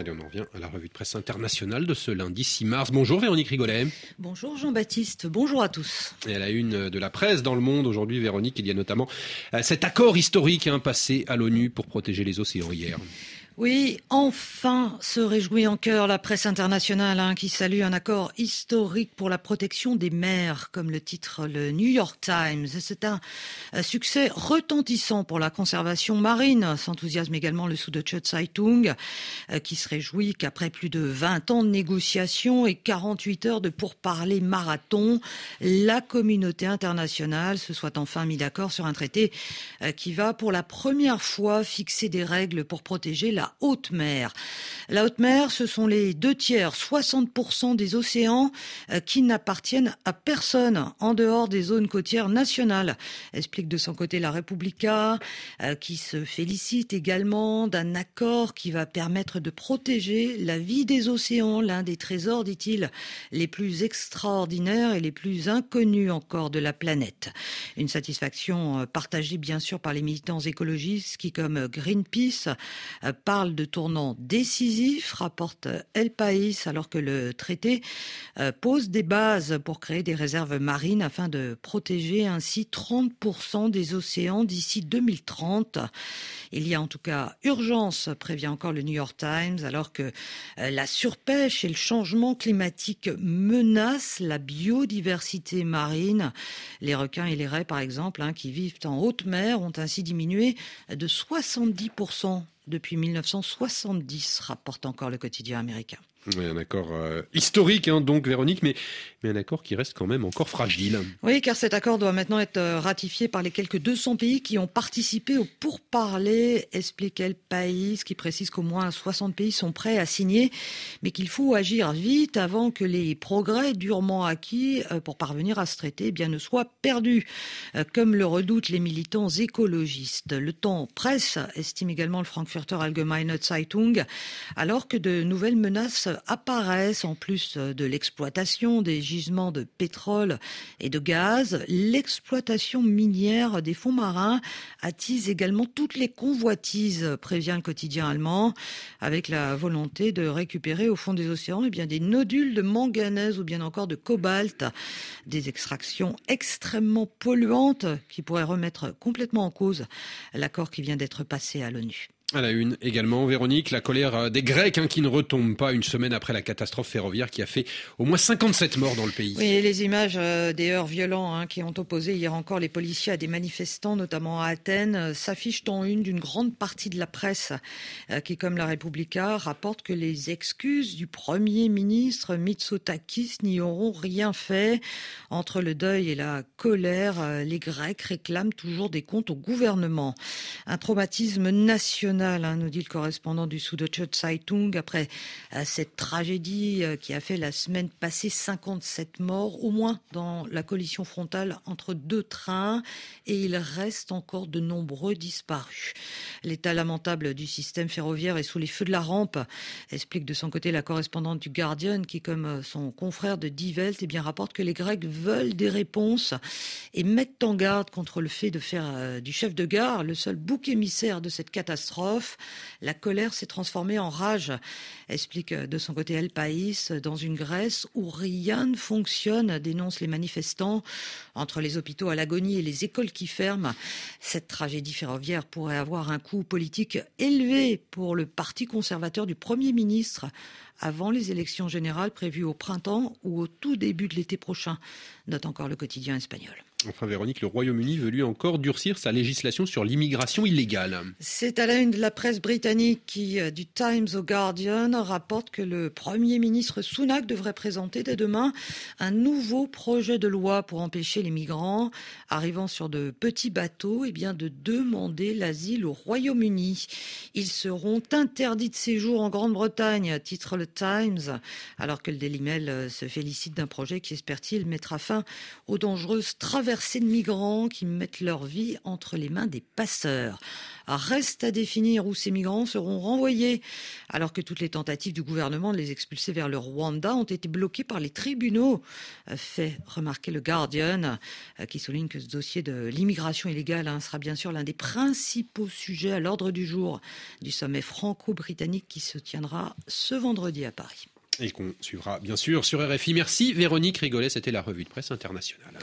Allez, on en revient à la revue de presse internationale de ce lundi 6 mars. Bonjour Véronique Rigolet. Bonjour Jean-Baptiste, bonjour à tous. Et à la une de la presse dans le monde aujourd'hui, Véronique, il y a notamment euh, cet accord historique hein, passé à l'ONU pour protéger les océans hier. Oui, enfin se réjouit en cœur la presse internationale hein, qui salue un accord historique pour la protection des mers, comme le titre le New York Times. C'est un, succès retentissant pour la conservation marine. S'enthousiasme également le Süddeutsche Zeitung, euh, qui se réjouit qu'après plus de 20 ans de négociations et 48 heures de pourparlers marathon, la communauté internationale se soit enfin mis d'accord sur un traité euh, qui va pour la première fois fixer des règles pour protéger la haute mer. La haute mer, ce sont les deux tiers, 60% des océans euh, qui n'appartiennent à personne en dehors des zones côtières nationales, explique de son côté la Repubblica, euh, qui se félicite également d'un accord qui va permettre de protéger la vie des océans, l'un des trésors, dit-il, les plus extraordinaires et les plus inconnus encore de la planète. Une satisfaction euh, partagée bien sûr par les militants écologistes qui, comme Greenpeace, parlent de tournant décisif, rapporte El País, alors que le traité euh, pose des bases pour créer des réserves marines afin de protéger ainsi 30% des océans d'ici 2030. Il y a en tout cas urgence, prévient encore le New York Times, alors que euh, la surpêche et le changement climatique menacent la biodiversité marine. Les requins et les raies, par exemple, hein, qui vivent en haute mer, ont ainsi diminué de 70% depuis 1970, rapporte encore le quotidien américain. Un accord euh, historique, hein, donc Véronique, mais, un accord qui reste quand même encore fragile. Oui, car cet accord doit maintenant être euh, ratifié par les quelques 200 pays qui ont participé au pourparler, explique le pays, qui précise qu'au moins 60 pays sont prêts à signer, mais qu'il faut agir vite avant que les progrès durement acquis euh, pour parvenir à ce traité eh bien, ne soient perdus, comme le redoutent les militants écologistes. Le temps presse, estime également le Frankfurter Allgemeine Zeitung, alors que de nouvelles menaces apparaissent en plus de l'exploitation des gisements de pétrole et de gaz. L'exploitation minière des fonds marins attise également toutes les convoitises, prévient le quotidien allemand, avec la volonté de récupérer au fond des océans eh bien, des nodules de manganèse ou bien encore de cobalt, des extractions extrêmement polluantes qui pourraient remettre complètement en cause l'accord qui vient d'être passé à l'ONU. À la une également, Véronique, la colère euh, des Grecs hein, qui ne retombe pas une semaine après la catastrophe ferroviaire qui a fait au moins 57 morts dans le pays. Oui, les images euh, des heurts violents hein, qui ont opposé hier encore les policiers à des manifestants, notamment à Athènes, euh, s'affichent en une d'une grande partie de la presse qui, comme la Repubblica, rapporte que les excuses du Premier ministre Mitsotakis n'y auront rien fait. Entre le deuil et la colère, les Grecs réclament toujours des comptes au gouvernement. Un traumatisme national Hein, nous dit le correspondant du Süddeutsche Zeitung, après euh, cette tragédie euh, qui a fait la semaine passée 57 morts, au moins dans la collision frontale entre deux trains, et il reste encore de nombreux disparus. L'état lamentable du système ferroviaire est sous les feux de la rampe, explique de son côté la correspondante du Guardian, qui, comme euh, son confrère de Die Welt, eh bien, rapporte que les Grecs veulent des réponses et mettent en garde contre le fait de faire du chef de gare le seul bouc émissaire de cette catastrophe la colère s'est transformée en rage, explique de son côté El País, dans une Grèce où rien ne fonctionne, dénoncent les manifestants. Entre les hôpitaux à l'agonie et les écoles qui ferment, cette tragédie ferroviaire pourrait avoir un coût politique élevé pour le parti conservateur du Premier ministre avant les élections générales prévues au printemps ou au tout début de l'été prochain, note encore le quotidien espagnol. Enfin, Véronique, le Royaume-Uni veut lui encore durcir sa législation sur l'immigration illégale. C'est à la une de la presse britannique qui, euh, du Times au Guardian, rapporte que le Premier ministre Sunak devrait présenter dès demain un nouveau projet de loi pour empêcher les migrants arrivant sur de petits bateaux eh bien, de demander l'asile au Royaume-Uni. Ils seront interdits de séjour en Grande-Bretagne, titre le Times, alors que le Daily Mail euh, se félicite d'un projet qui, espère-t-il, mettra fin aux dangereuses traversées de migrants qui mettent leur vie entre les mains des passeurs. Reste à définir où ces migrants seront renvoyés, alors que toutes les tentatives du gouvernement de les expulser vers le Rwanda ont été bloquées par les tribunaux, fait remarquer le Guardian, qui souligne que ce dossier de l'immigration illégale hein, sera bien sûr l'un des principaux sujets à l'ordre du jour du sommet franco-britannique qui se tiendra ce vendredi à Paris. Et qu'on suivra bien sûr sur RFI. Merci Véronique Rigolet, c'était la revue de presse internationale.